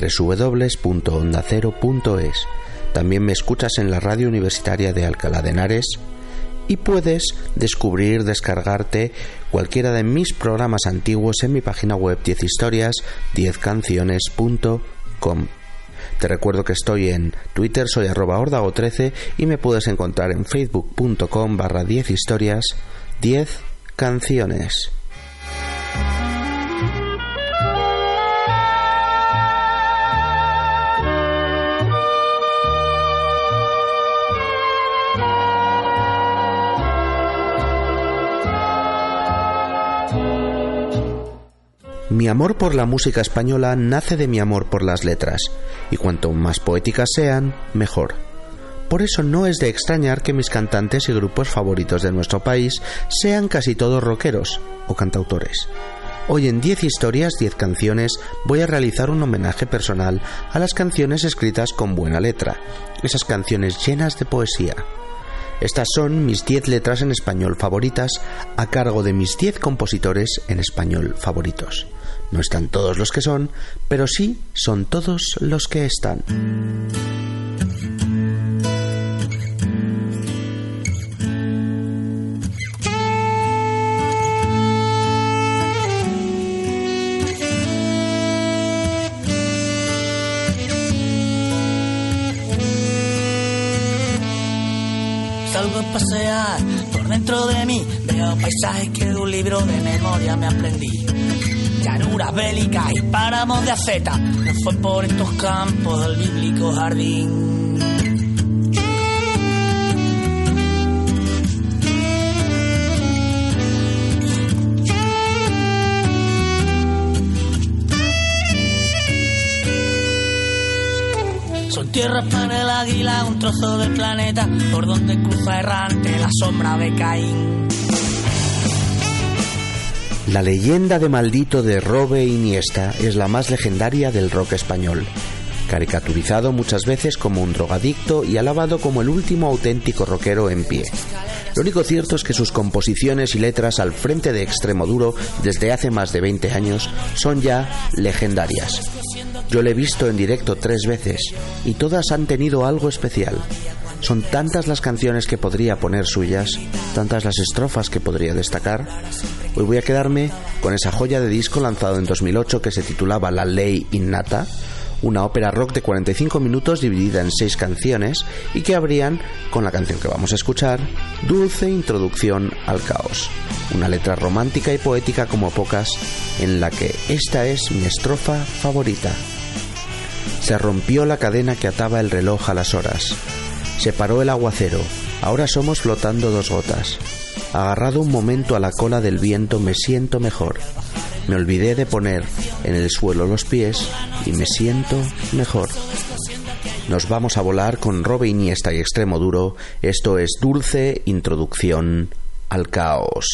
www.ondacero.es. También me escuchas en la radio universitaria de Alcalá de Henares y puedes descubrir, descargarte cualquiera de mis programas antiguos en mi página web 10 historias 10canciones.com. Te recuerdo que estoy en Twitter, soy arroba ordago13 y me puedes encontrar en facebook.com barra 10 historias 10 canciones. Mi amor por la música española nace de mi amor por las letras, y cuanto más poéticas sean, mejor. Por eso no es de extrañar que mis cantantes y grupos favoritos de nuestro país sean casi todos rockeros o cantautores. Hoy en 10 historias, 10 canciones, voy a realizar un homenaje personal a las canciones escritas con buena letra, esas canciones llenas de poesía. Estas son mis 10 letras en español favoritas a cargo de mis 10 compositores en español favoritos. No están todos los que son, pero sí son todos los que están. Salgo a pasear por dentro de mí, veo paisajes que de un libro de memoria me aprendí. Llanuras bélicas y páramos de aceta, no fue por estos campos del bíblico jardín. Son tierras para el águila, un trozo del planeta por donde cruza errante la sombra de Caín. La leyenda de maldito de Robe Iniesta es la más legendaria del rock español. Caricaturizado muchas veces como un drogadicto y alabado como el último auténtico rockero en pie. Lo único cierto es que sus composiciones y letras al frente de Extremo Duro desde hace más de 20 años son ya legendarias. Yo le he visto en directo tres veces y todas han tenido algo especial. Son tantas las canciones que podría poner suyas, tantas las estrofas que podría destacar. Hoy voy a quedarme con esa joya de disco lanzado en 2008 que se titulaba La Ley Innata, una ópera rock de 45 minutos dividida en seis canciones y que abrían con la canción que vamos a escuchar, Dulce Introducción al Caos, una letra romántica y poética como pocas en la que esta es mi estrofa favorita. Se rompió la cadena que ataba el reloj a las horas. Se paró el aguacero. Ahora somos flotando dos gotas. Agarrado un momento a la cola del viento me siento mejor. Me olvidé de poner en el suelo los pies y me siento mejor. Nos vamos a volar con Robe Iniesta y Extremo Duro. Esto es Dulce Introducción al Caos.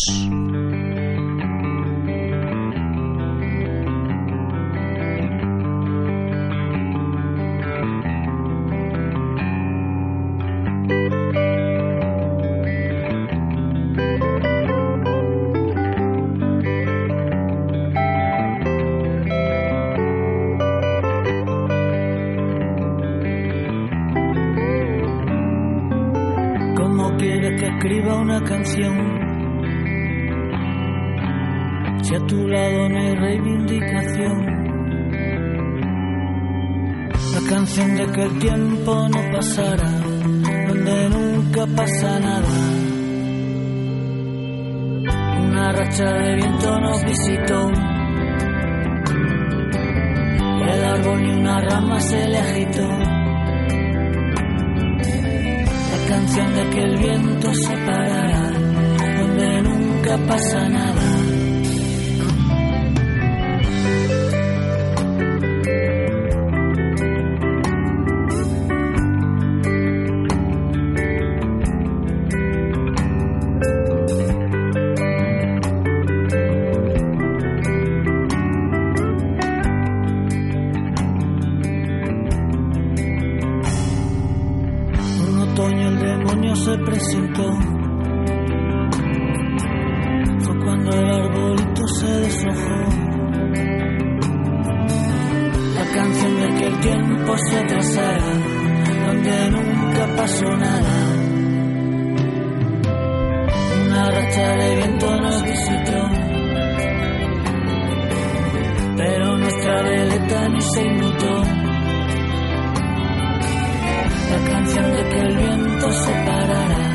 Tiempo se atrasara, donde nunca pasó nada. Una racha de viento nos visitó. Pero nuestra veleta ni se inmutó la canción de que el viento se parará,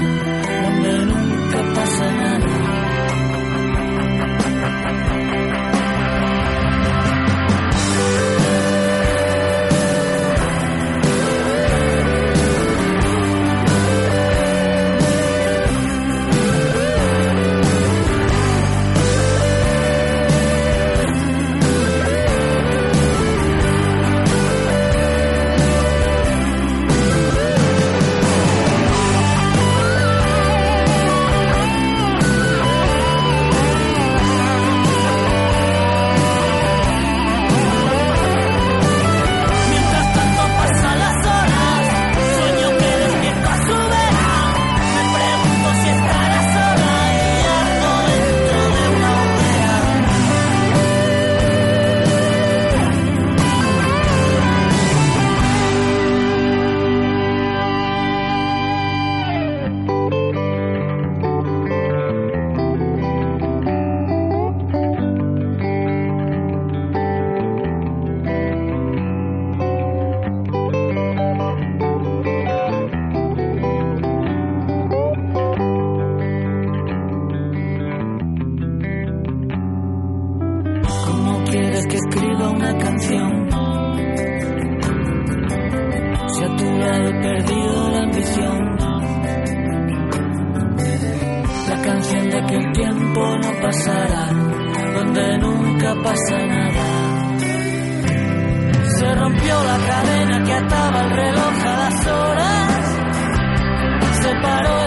nunca pasa nada. Se rompió la cadena que ataba el reloj a las horas. Se paró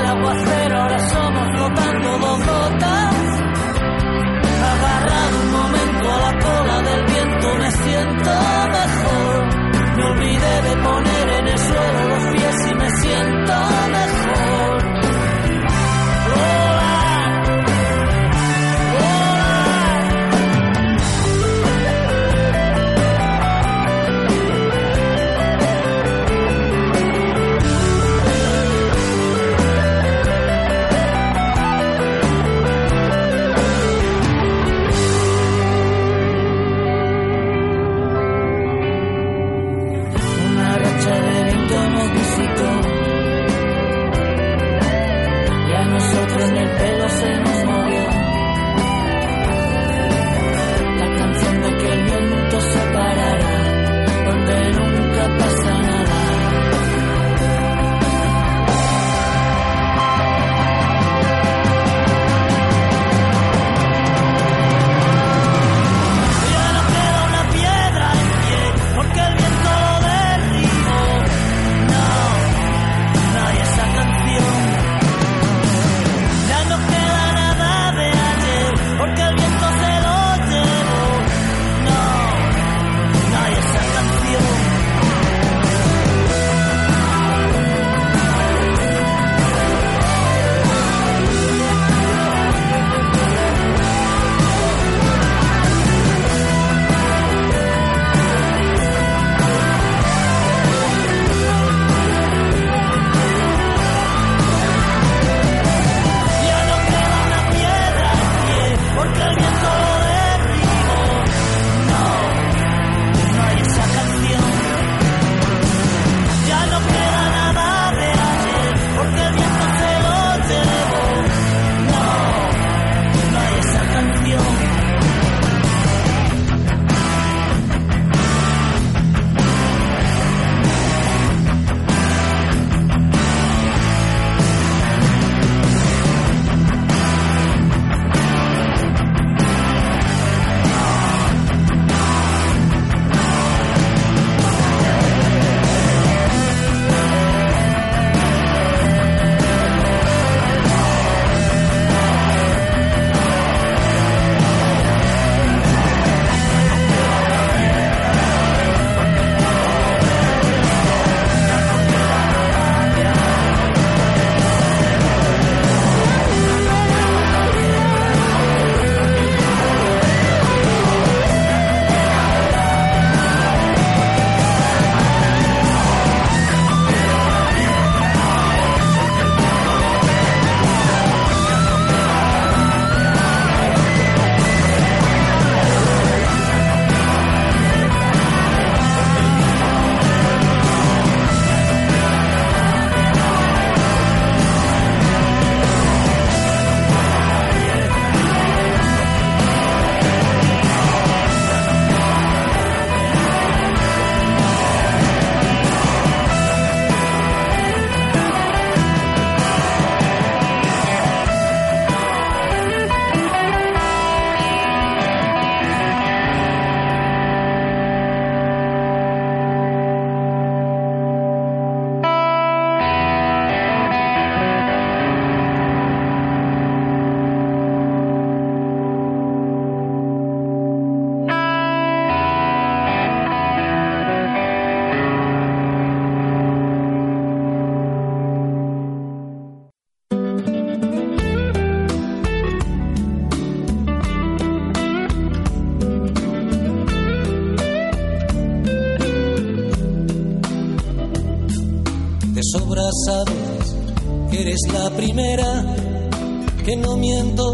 no miento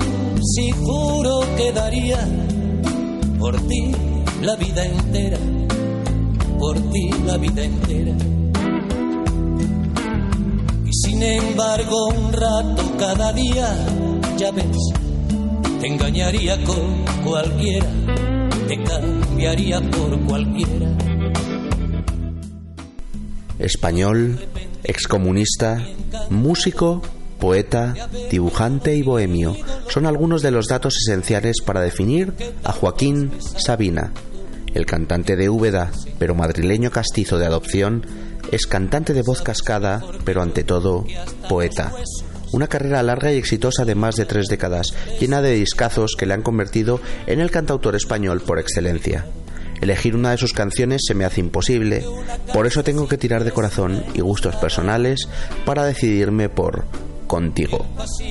si juro que daría por ti la vida entera, por ti la vida entera. Y sin embargo un rato cada día, ya ves, te engañaría con cualquiera, te cambiaría por cualquiera. Español, excomunista, músico, poeta, dibujante y bohemio son algunos de los datos esenciales para definir a Joaquín Sabina. El cantante de Úbeda, pero madrileño castizo de adopción, es cantante de voz cascada, pero ante todo, poeta. Una carrera larga y exitosa de más de tres décadas, llena de discazos que le han convertido en el cantautor español por excelencia. Elegir una de sus canciones se me hace imposible, por eso tengo que tirar de corazón y gustos personales para decidirme por Contigo.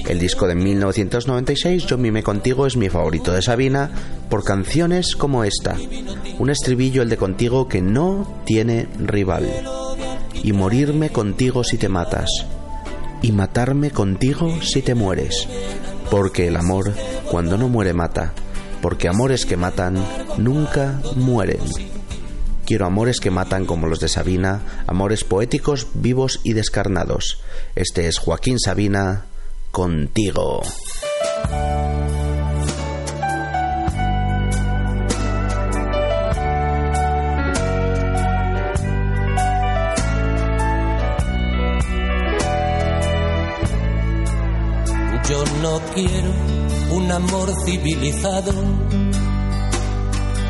El disco de 1996, Yo mime contigo, es mi favorito de Sabina por canciones como esta. Un estribillo, el de Contigo, que no tiene rival. Y morirme contigo si te matas. Y matarme contigo si te mueres. Porque el amor, cuando no muere, mata. Porque amores que matan nunca mueren. Quiero amores que matan como los de Sabina, amores poéticos, vivos y descarnados. Este es Joaquín Sabina, contigo. Yo no quiero un amor civilizado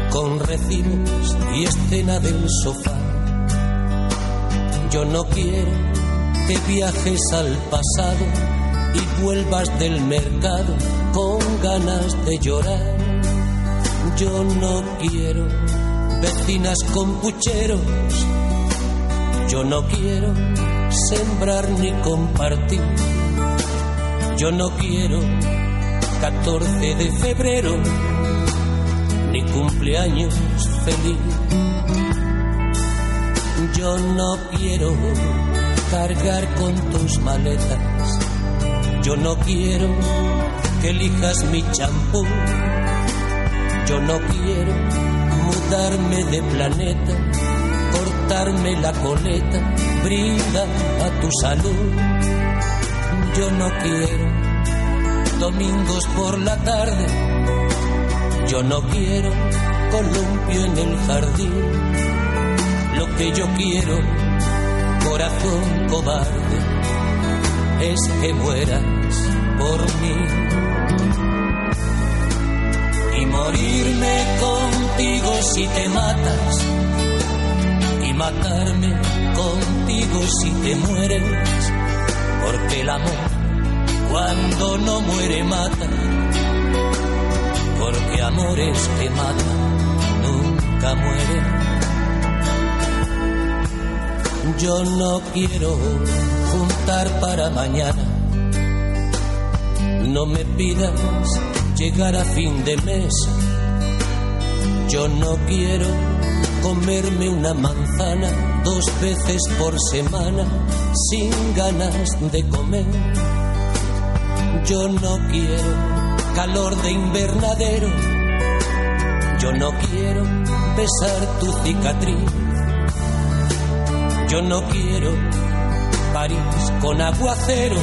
con recibos y escena del sofá. Yo no quiero que viajes al pasado y vuelvas del mercado con ganas de llorar. Yo no quiero vecinas con pucheros. Yo no quiero sembrar ni compartir. Yo no quiero 14 de febrero cumpleaños feliz. Yo no quiero cargar con tus maletas. Yo no quiero que elijas mi champú. Yo no quiero mudarme de planeta, cortarme la coleta, brinda a tu salud. Yo no quiero domingos por la tarde yo no quiero columpio en el jardín. Lo que yo quiero, corazón cobarde, es que mueras por mí. Y morirme contigo si te matas. Y matarme contigo si te mueres. Porque el amor, cuando no muere, mata porque amores que matan nunca mueren. Yo no quiero juntar para mañana. No me pidas llegar a fin de mes. Yo no quiero comerme una manzana dos veces por semana sin ganas de comer. Yo no quiero calor de invernadero. Yo no quiero besar tu cicatriz. Yo no quiero París con aguacero,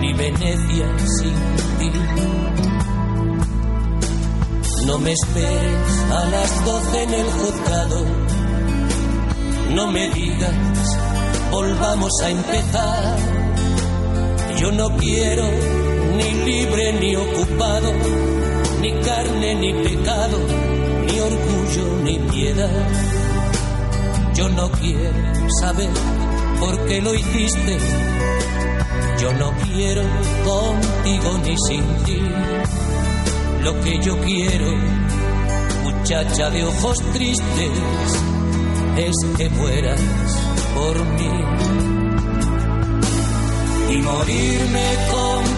ni Venecia sin ti. No me esperes a las doce en el juzgado. No me digas, volvamos a empezar. Yo no quiero libre ni ocupado, ni carne ni pecado, ni orgullo ni piedad. Yo no quiero saber por qué lo hiciste, yo no quiero contigo ni sin ti. Lo que yo quiero, muchacha de ojos tristes, es que mueras por mí y morirme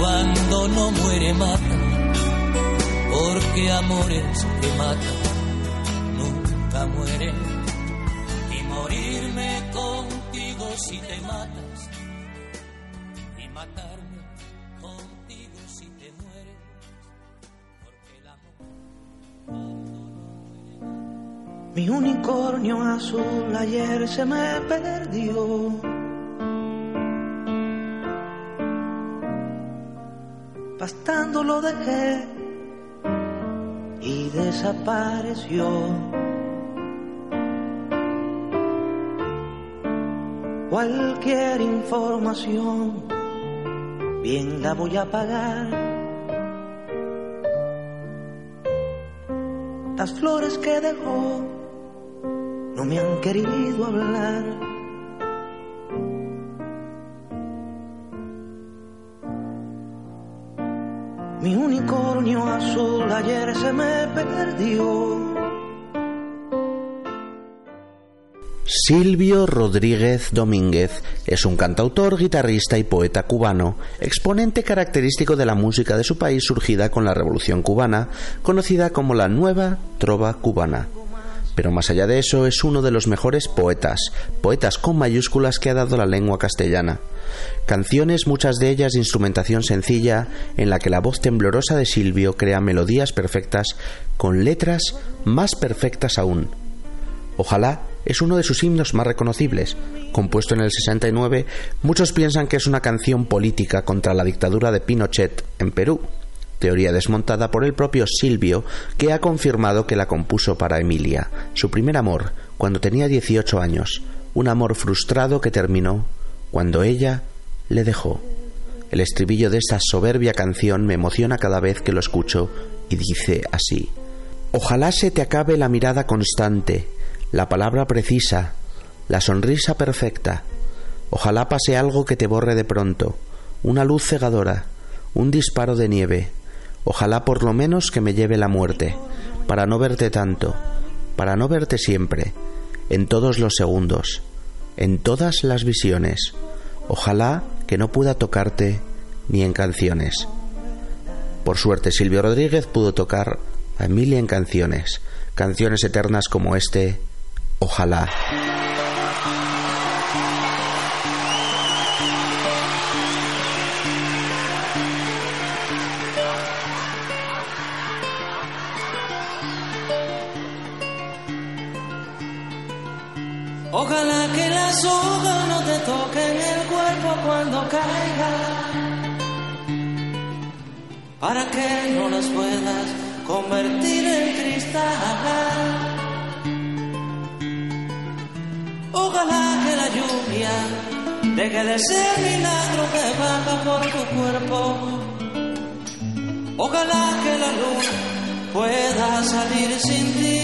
cuando no muere mata, porque amores que matan nunca mueren. Y morirme contigo si te matas y matarme contigo si te mueres. Mi unicornio azul ayer se me perdió. Pastando lo dejé y desapareció. Cualquier información, bien la voy a pagar Las flores que dejó no me han querido hablar. Mi azul ayer se me perdió. Silvio Rodríguez Domínguez es un cantautor, guitarrista y poeta cubano, exponente característico de la música de su país surgida con la Revolución cubana, conocida como la Nueva Trova Cubana. Pero más allá de eso, es uno de los mejores poetas, poetas con mayúsculas que ha dado la lengua castellana. Canciones, muchas de ellas de instrumentación sencilla, en la que la voz temblorosa de Silvio crea melodías perfectas con letras más perfectas aún. Ojalá es uno de sus himnos más reconocibles. Compuesto en el 69, muchos piensan que es una canción política contra la dictadura de Pinochet en Perú, teoría desmontada por el propio Silvio, que ha confirmado que la compuso para Emilia, su primer amor, cuando tenía 18 años, un amor frustrado que terminó cuando ella le dejó. El estribillo de esta soberbia canción me emociona cada vez que lo escucho y dice así. Ojalá se te acabe la mirada constante, la palabra precisa, la sonrisa perfecta. Ojalá pase algo que te borre de pronto, una luz cegadora, un disparo de nieve. Ojalá por lo menos que me lleve la muerte, para no verte tanto, para no verte siempre, en todos los segundos, en todas las visiones. Ojalá que no pueda tocarte ni en canciones. Por suerte Silvio Rodríguez pudo tocar a Emilia en canciones, canciones eternas como este Ojalá. Para que no las puedas convertir en cristal. Ojalá que la lluvia deje de ser milagro que baja por tu cuerpo. Ojalá que la luz pueda salir sin ti.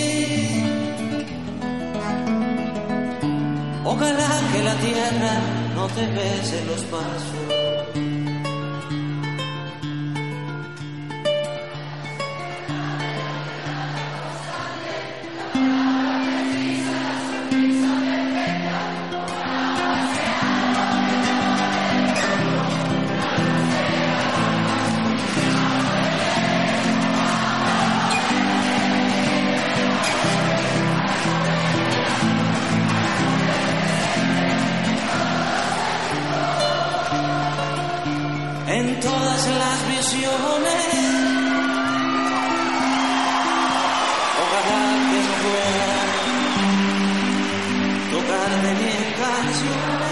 Ojalá que la tierra no te bese los pasos. las visiones. Ojalá que se pueda tocar de bien canciones.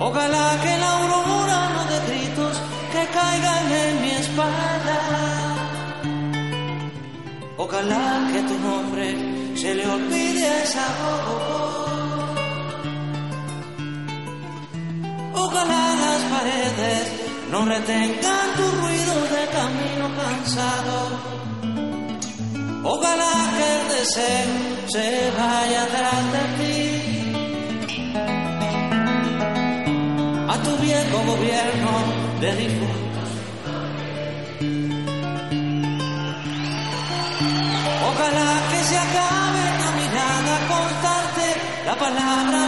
Ojalá que la aurora no de gritos que caigan en mi espalda. Ojalá que tu nombre se le olvide esa voz. Ojalá las paredes no retengan tu ruido de camino cansado. Ojalá que el deseo se vaya atrás de ti. A tu viejo gobierno de difuntos. Ojalá que se acabe la mirada constante, la palabra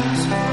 ni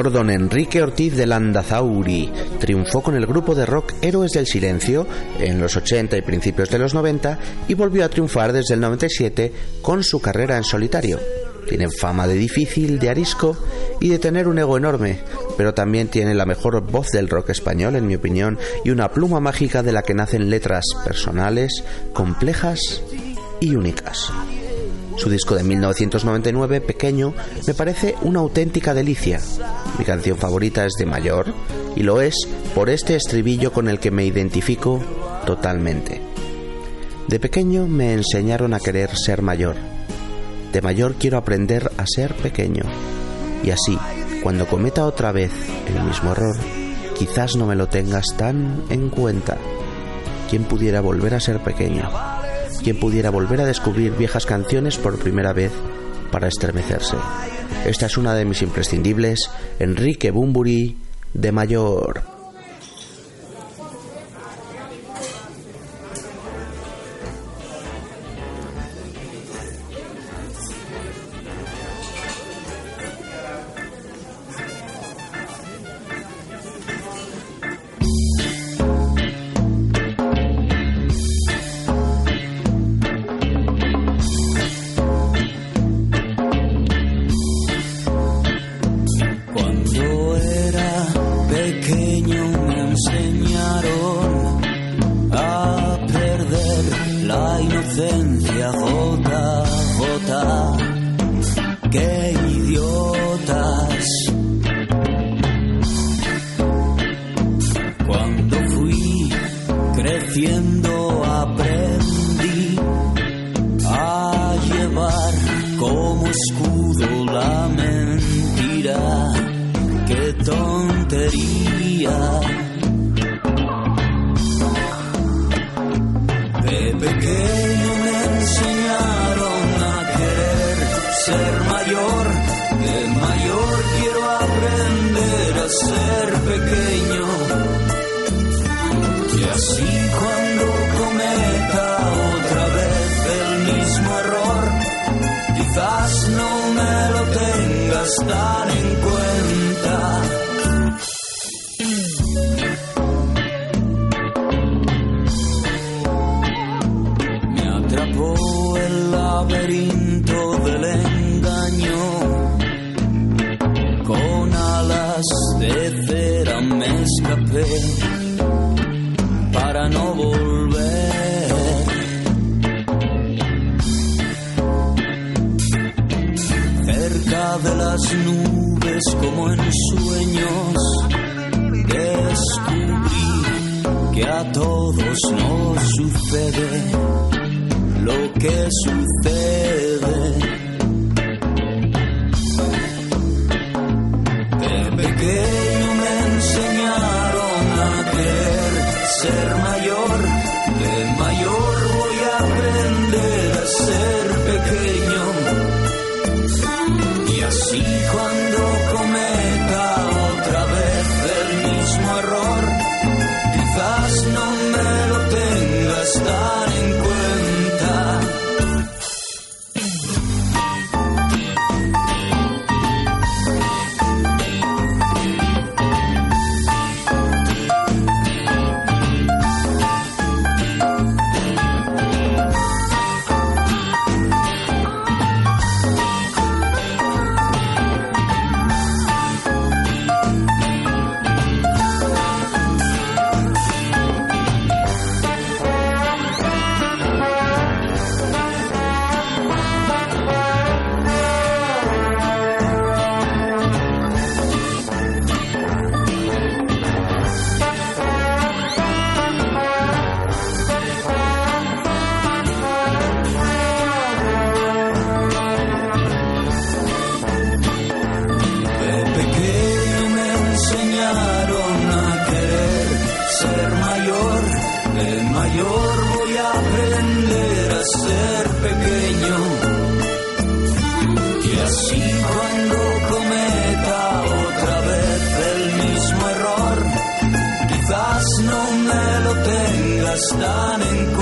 Señor don Enrique Ortiz de Landazauri triunfó con el grupo de rock Héroes del Silencio en los 80 y principios de los 90 y volvió a triunfar desde el 97 con su carrera en solitario. Tiene fama de difícil, de arisco y de tener un ego enorme, pero también tiene la mejor voz del rock español, en mi opinión, y una pluma mágica de la que nacen letras personales, complejas y únicas. Su disco de 1999, Pequeño, me parece una auténtica delicia. Mi canción favorita es de Mayor, y lo es por este estribillo con el que me identifico totalmente. De pequeño me enseñaron a querer ser mayor. De mayor quiero aprender a ser pequeño. Y así, cuando cometa otra vez el mismo error, quizás no me lo tengas tan en cuenta. ¿Quién pudiera volver a ser pequeño? Quien pudiera volver a descubrir viejas canciones por primera vez para estremecerse. Esta es una de mis imprescindibles, Enrique Bumburi de Mayor. Escapé para no volver. Cerca de las nubes como en sueños descubrí que a todos nos sucede lo que sucede. me tengas tan en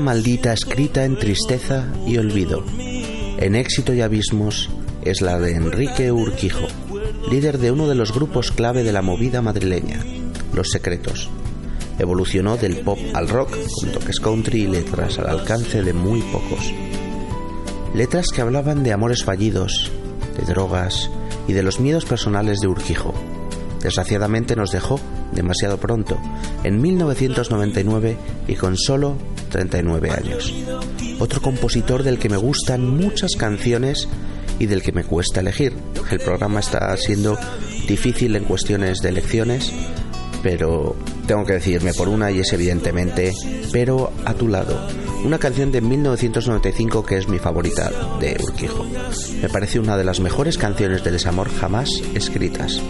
maldita escrita en tristeza y olvido. En éxito y abismos es la de Enrique Urquijo, líder de uno de los grupos clave de la movida madrileña, Los Secretos. Evolucionó del pop al rock con toques country y letras al alcance de muy pocos. Letras que hablaban de amores fallidos, de drogas y de los miedos personales de Urquijo. Desgraciadamente nos dejó demasiado pronto, en 1999 y con solo 39 años. Otro compositor del que me gustan muchas canciones y del que me cuesta elegir. El programa está siendo difícil en cuestiones de elecciones, pero tengo que decirme por una y es evidentemente Pero a tu lado, una canción de 1995 que es mi favorita de Urquijo. Me parece una de las mejores canciones de desamor jamás escritas.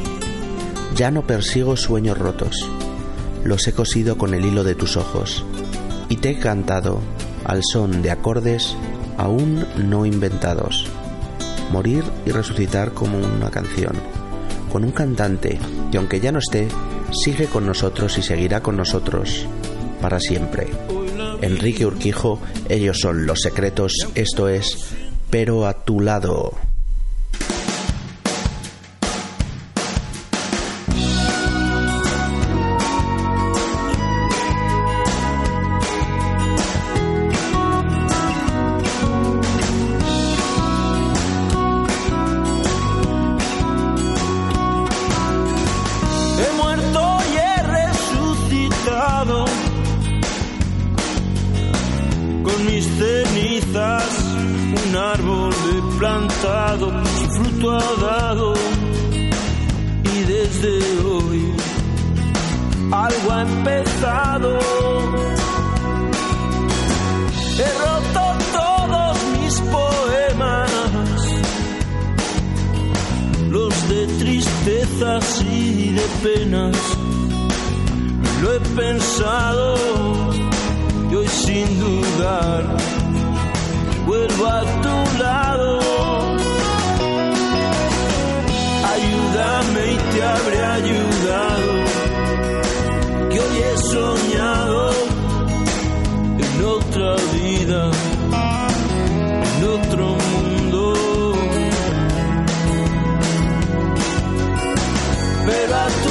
Ya no persigo sueños rotos, los he cosido con el hilo de tus ojos y te he cantado al son de acordes aún no inventados. Morir y resucitar como una canción, con un cantante que aunque ya no esté, sigue con nosotros y seguirá con nosotros para siempre. Enrique Urquijo, ellos son los secretos, esto es, pero a tu lado. Pero a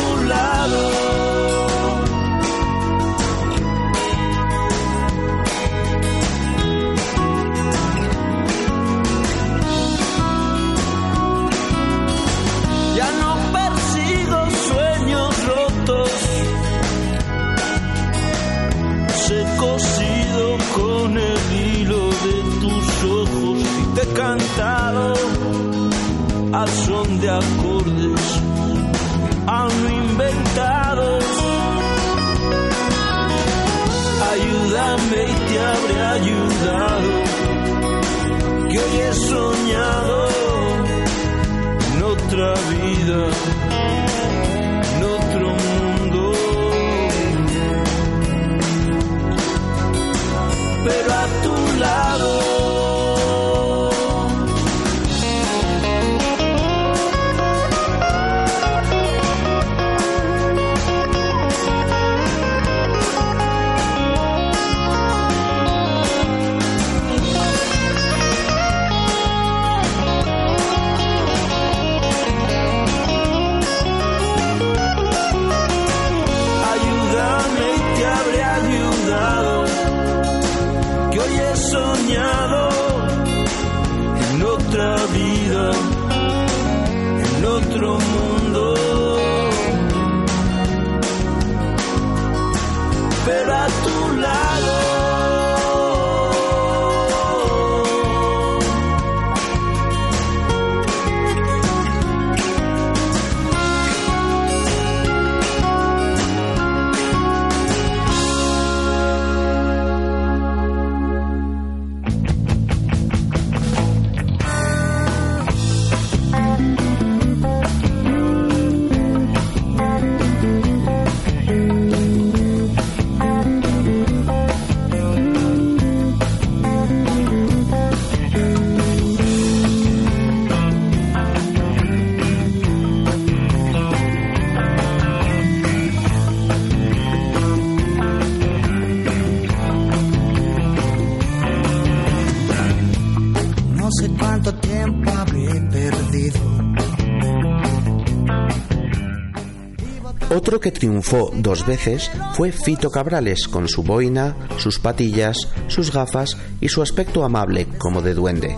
Otro que triunfó dos veces fue Fito Cabrales, con su boina, sus patillas, sus gafas y su aspecto amable como de duende.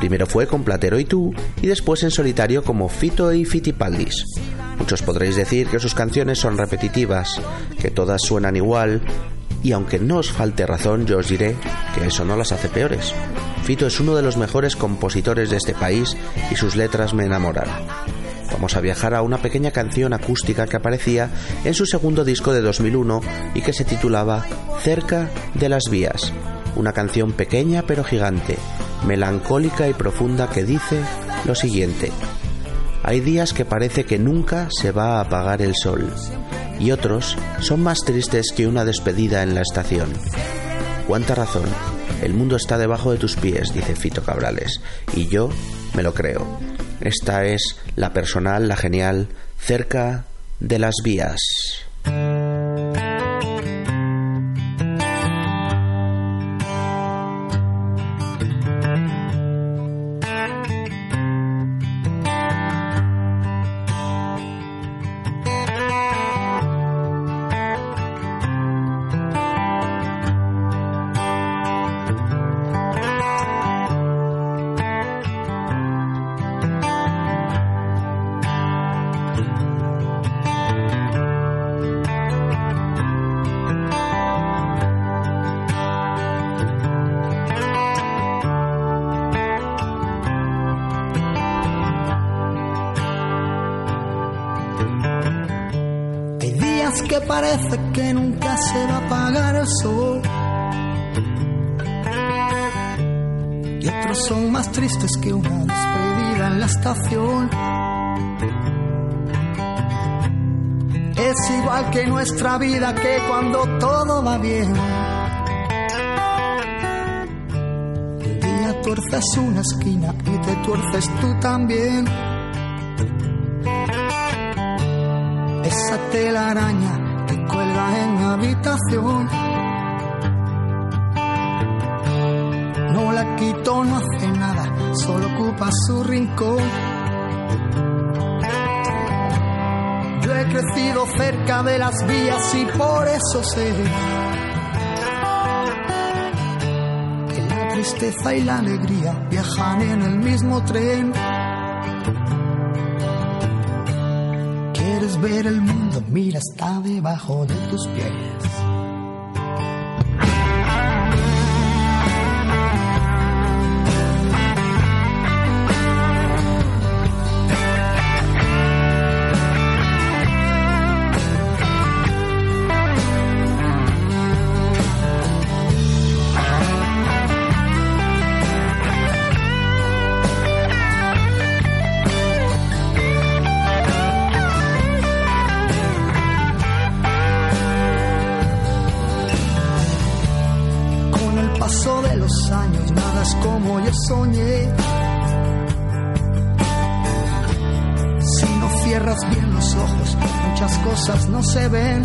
Primero fue con Platero y tú y después en solitario como Fito y Fitipaldis. Muchos podréis decir que sus canciones son repetitivas, que todas suenan igual, y aunque no os falte razón, yo os diré que eso no las hace peores. Fito es uno de los mejores compositores de este país y sus letras me enamoran. Vamos a viajar a una pequeña canción acústica que aparecía en su segundo disco de 2001 y que se titulaba Cerca de las vías. Una canción pequeña pero gigante, melancólica y profunda que dice lo siguiente. Hay días que parece que nunca se va a apagar el sol y otros son más tristes que una despedida en la estación. Cuánta razón. El mundo está debajo de tus pies, dice Fito Cabrales, y yo me lo creo. Esta es la personal, la genial, cerca de las vías. Que parece que nunca se va a apagar el sol. Y otros son más tristes que una despedida en la estación. Es igual que nuestra vida que cuando todo va bien. Un día tuerces una esquina y te tuerces tú también. Telaraña que cuelga en la habitación. No la quito, no hace nada, solo ocupa su rincón. Yo he crecido cerca de las vías y por eso sé que la tristeza y la alegría viajan en el mismo tren. Quieres ver el mundo, mira, está debajo de tus pies. Muchas cosas no se ven.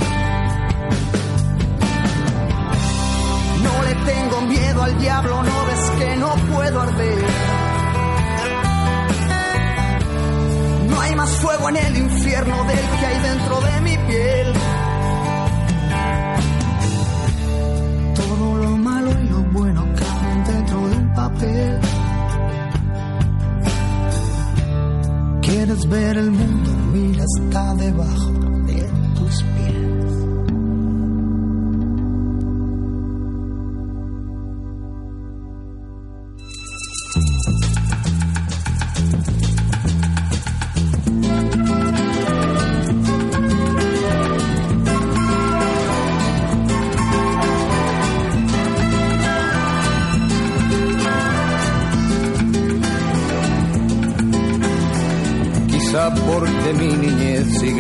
No le tengo miedo al diablo, no ves que no puedo arder. No hay más fuego en el infierno del que hay dentro de mi piel. Todo lo malo y lo bueno caben dentro de un papel. ¿Quieres ver el mundo? Mira, está debajo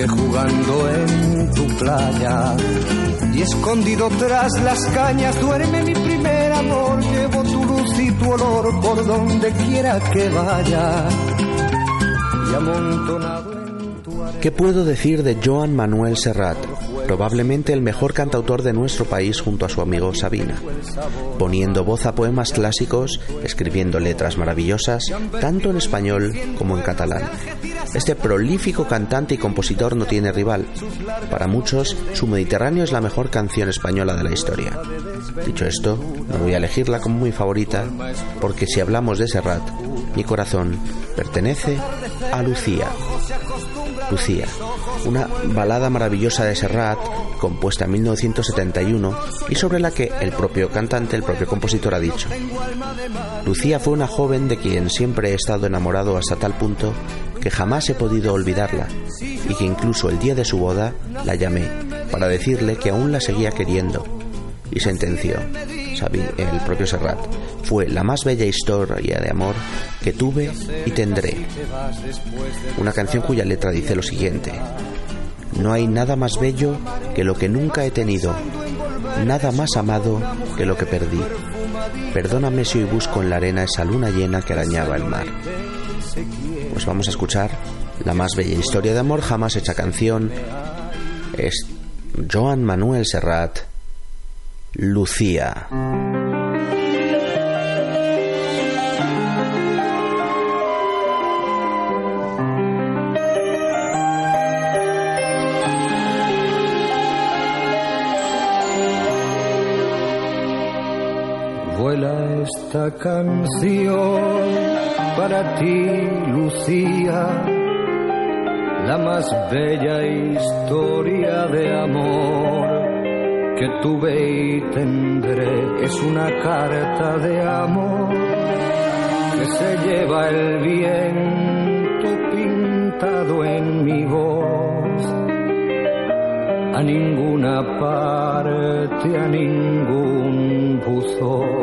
sigue jugando en tu playa y escondido tras las cañas duerme mi primer amor. Llevo tu luz y tu olor por donde quiera que vaya y amontonado en. ¿Qué puedo decir de Joan Manuel Serrat? Probablemente el mejor cantautor de nuestro país junto a su amigo Sabina, poniendo voz a poemas clásicos, escribiendo letras maravillosas, tanto en español como en catalán. Este prolífico cantante y compositor no tiene rival. Para muchos, su Mediterráneo es la mejor canción española de la historia. Dicho esto, no voy a elegirla como mi favorita, porque si hablamos de Serrat, mi corazón pertenece a Lucía. Lucía, una balada maravillosa de Serrat, compuesta en 1971 y sobre la que el propio cantante, el propio compositor ha dicho. Lucía fue una joven de quien siempre he estado enamorado hasta tal punto que jamás he podido olvidarla y que incluso el día de su boda la llamé para decirle que aún la seguía queriendo y sentenció, Sabi- el propio Serrat, fue la más bella historia de amor que tuve y tendré. Una canción cuya letra dice lo siguiente, no hay nada más bello que lo que nunca he tenido, nada más amado que lo que perdí. Perdóname si hoy busco en la arena esa luna llena que arañaba el mar. Pues vamos a escuchar la más bella historia de amor jamás hecha canción. Es Joan Manuel Serrat, Lucía. Vuela esta canción para ti, Lucía, la más bella historia de amor que tuve y tendré. Es una carta de amor que se lleva el viento pintado en mi voz. a ninguna parte, a ningún buzón.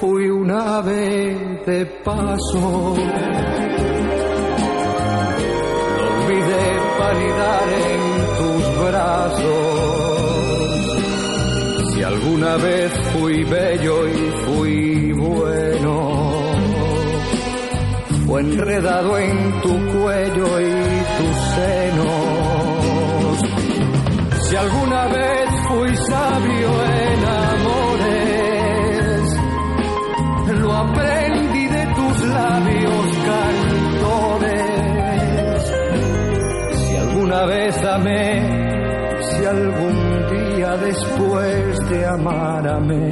fui una ave de paso, lo olvidé para en tus brazos. Si alguna vez fui bello y fui bueno, fue enredado en tu cuello y tus senos. Si alguna vez fui sabio en aprendí de tus labios cantores. Si alguna vez amé, si algún día después de amárame,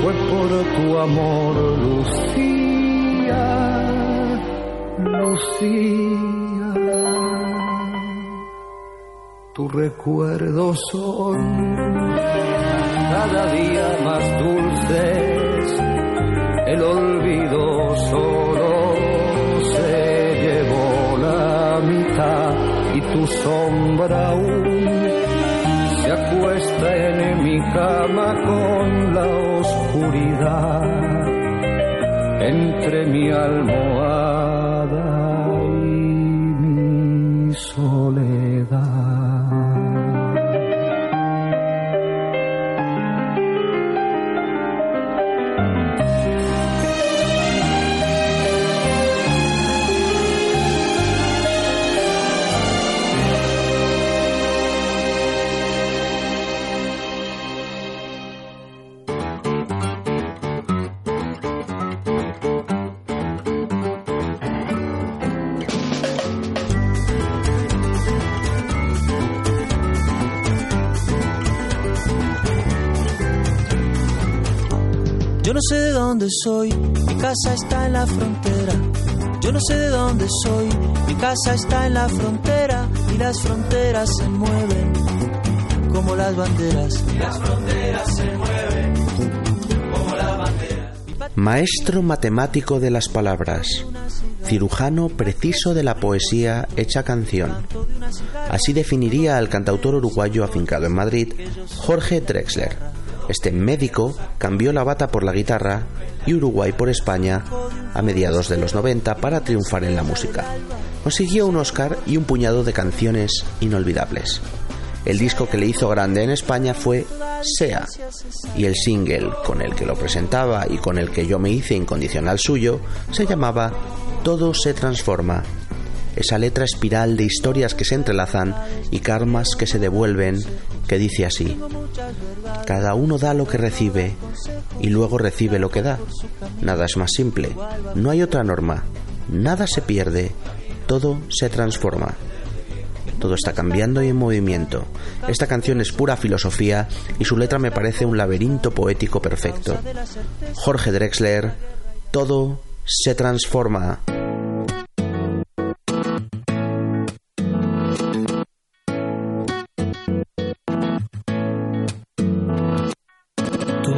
fue por tu amor, Lucía, Lucía. Tus recuerdos son cada día más dulces, el olvido solo se llevó la mitad y tu sombra aún se acuesta en mi cama con la oscuridad entre mi almohada dónde soy, mi casa está en la frontera. Yo no sé de dónde soy, mi casa está en la frontera y las fronteras se mueven como las banderas. Y las fronteras se mueven como las banderas. Maestro matemático de las palabras, cirujano preciso de la poesía hecha canción. Así definiría al cantautor uruguayo afincado en Madrid, Jorge Drexler. Este médico cambió la bata por la guitarra y Uruguay por España a mediados de los 90 para triunfar en la música. Consiguió un Oscar y un puñado de canciones inolvidables. El disco que le hizo grande en España fue Sea, y el single con el que lo presentaba y con el que yo me hice incondicional suyo se llamaba Todo se transforma. Esa letra espiral de historias que se entrelazan y karmas que se devuelven, que dice así, cada uno da lo que recibe y luego recibe lo que da. Nada es más simple, no hay otra norma, nada se pierde, todo se transforma. Todo está cambiando y en movimiento. Esta canción es pura filosofía y su letra me parece un laberinto poético perfecto. Jorge Drexler, todo se transforma.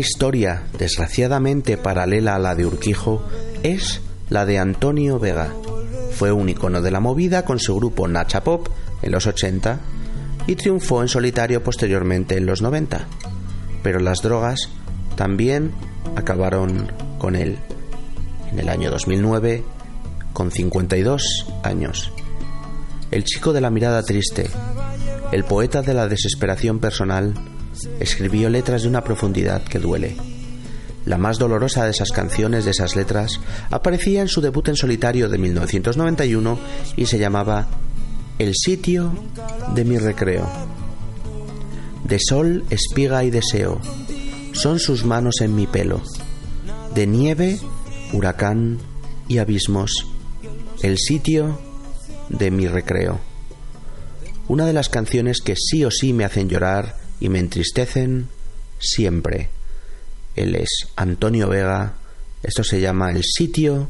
Historia desgraciadamente paralela a la de Urquijo es la de Antonio Vega. Fue un icono de la movida con su grupo Nacha Pop en los 80 y triunfó en solitario posteriormente en los 90. Pero las drogas también acabaron con él en el año 2009 con 52 años. El chico de la mirada triste, el poeta de la desesperación personal, escribió letras de una profundidad que duele. La más dolorosa de esas canciones, de esas letras, aparecía en su debut en solitario de 1991 y se llamaba El sitio de mi recreo. De sol, espiga y deseo, son sus manos en mi pelo. De nieve, huracán y abismos, el sitio de mi recreo. Una de las canciones que sí o sí me hacen llorar y me entristecen siempre. Él es Antonio Vega. Esto se llama El sitio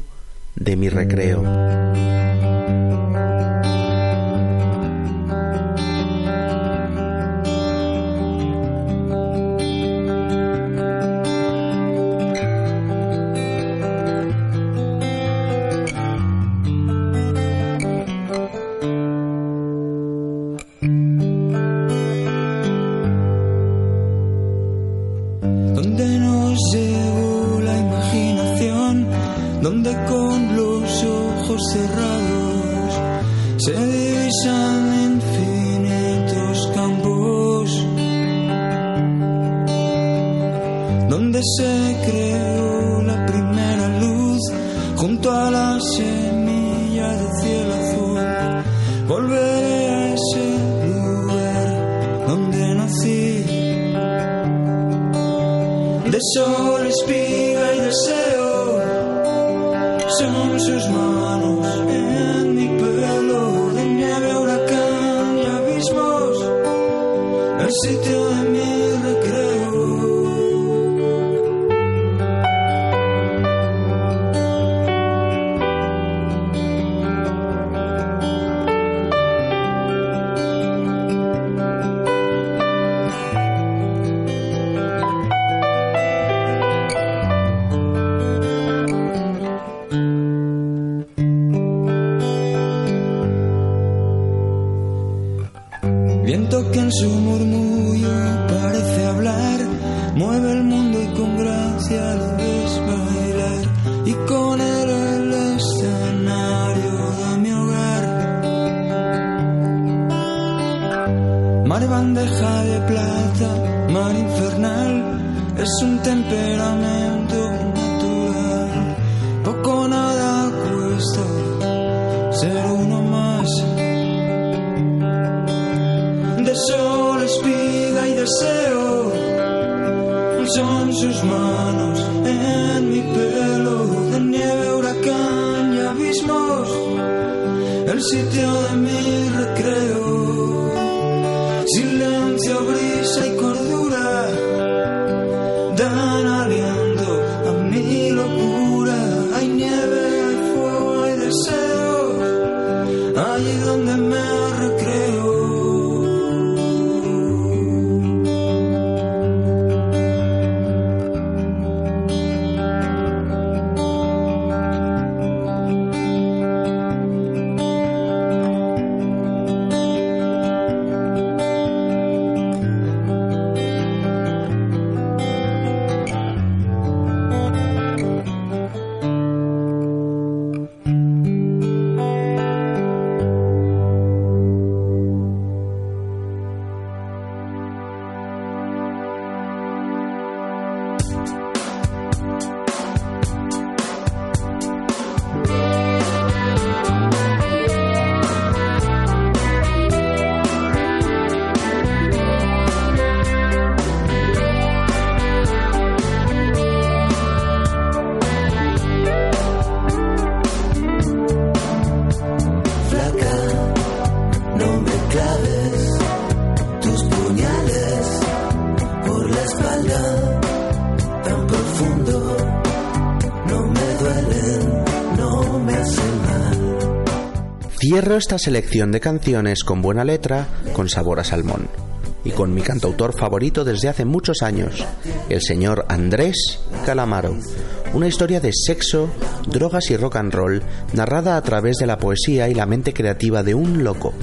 de mi recreo. Cierro esta selección de canciones con buena letra, con sabor a salmón. Y con mi cantautor favorito desde hace muchos años, el señor Andrés Calamaro. Una historia de sexo, drogas y rock and roll, narrada a través de la poesía y la mente creativa de un loco.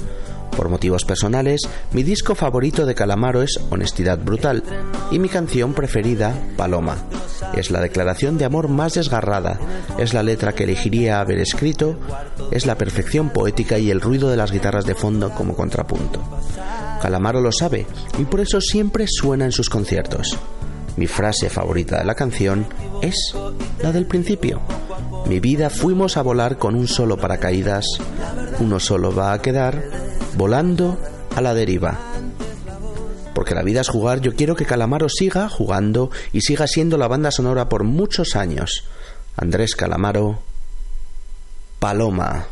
Por motivos personales, mi disco favorito de Calamaro es Honestidad Brutal y mi canción preferida, Paloma. Es la declaración de amor más desgarrada, es la letra que elegiría haber escrito, es la perfección poética y el ruido de las guitarras de fondo como contrapunto. Calamaro lo sabe y por eso siempre suena en sus conciertos. Mi frase favorita de la canción es la del principio. Mi vida fuimos a volar con un solo paracaídas, uno solo va a quedar volando a la deriva. La vida es jugar, yo quiero que Calamaro siga jugando y siga siendo la banda sonora por muchos años. Andrés Calamaro, Paloma.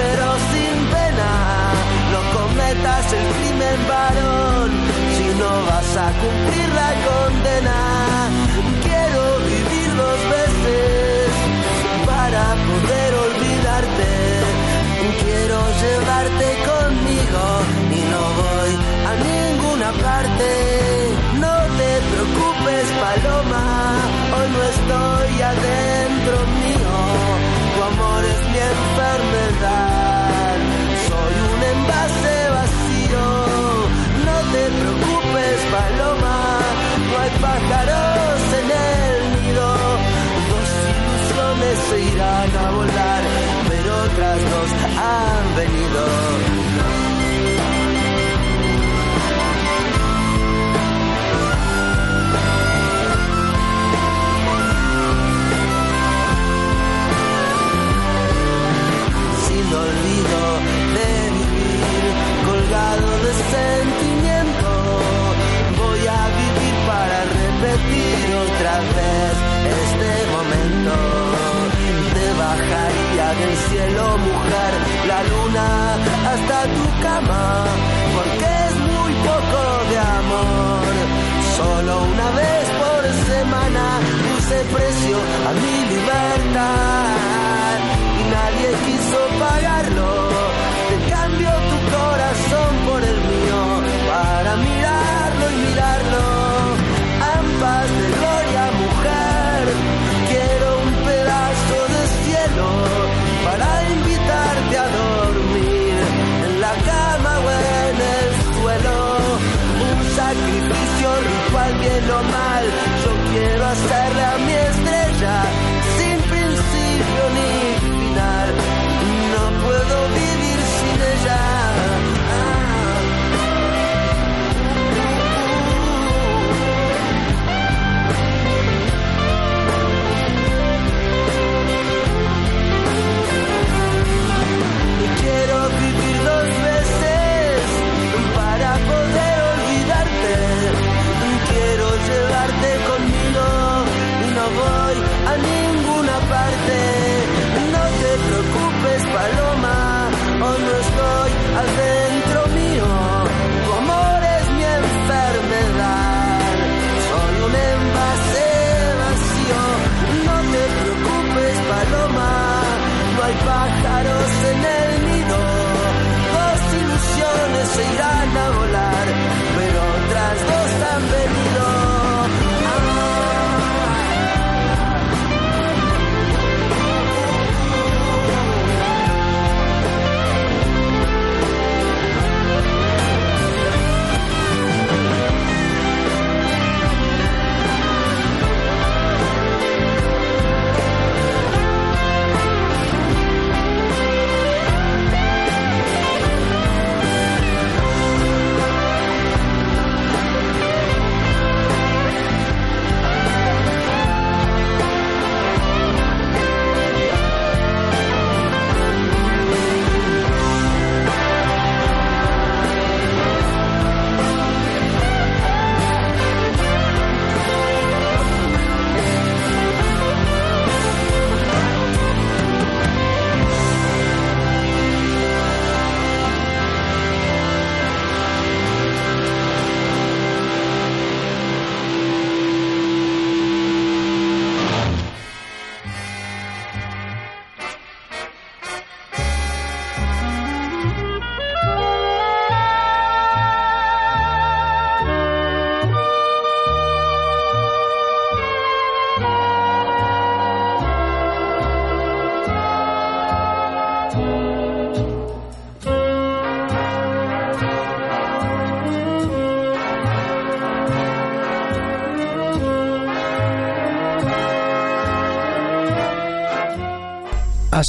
Pero venido. sin olvido de vivir, colgado de sentimiento. Voy a vivir para repetir otra vez este momento. Te bajaría del cielo, mujer, la luna hasta tu cama, porque es muy poco de amor. Solo una vez por semana puse precio a mi libertad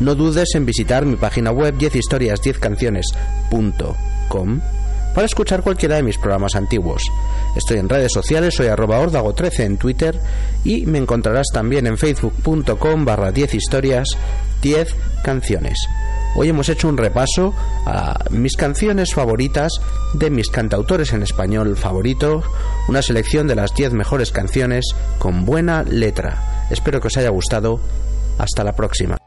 No dudes en visitar mi página web 10historias10canciones.com para escuchar cualquiera de mis programas antiguos. Estoy en redes sociales, soy arroba ordago13 en Twitter y me encontrarás también en facebook.com barra 10 historias 10 canciones. Hoy hemos hecho un repaso a mis canciones favoritas de mis cantautores en español favoritos, una selección de las 10 mejores canciones con buena letra. Espero que os haya gustado. Hasta la próxima.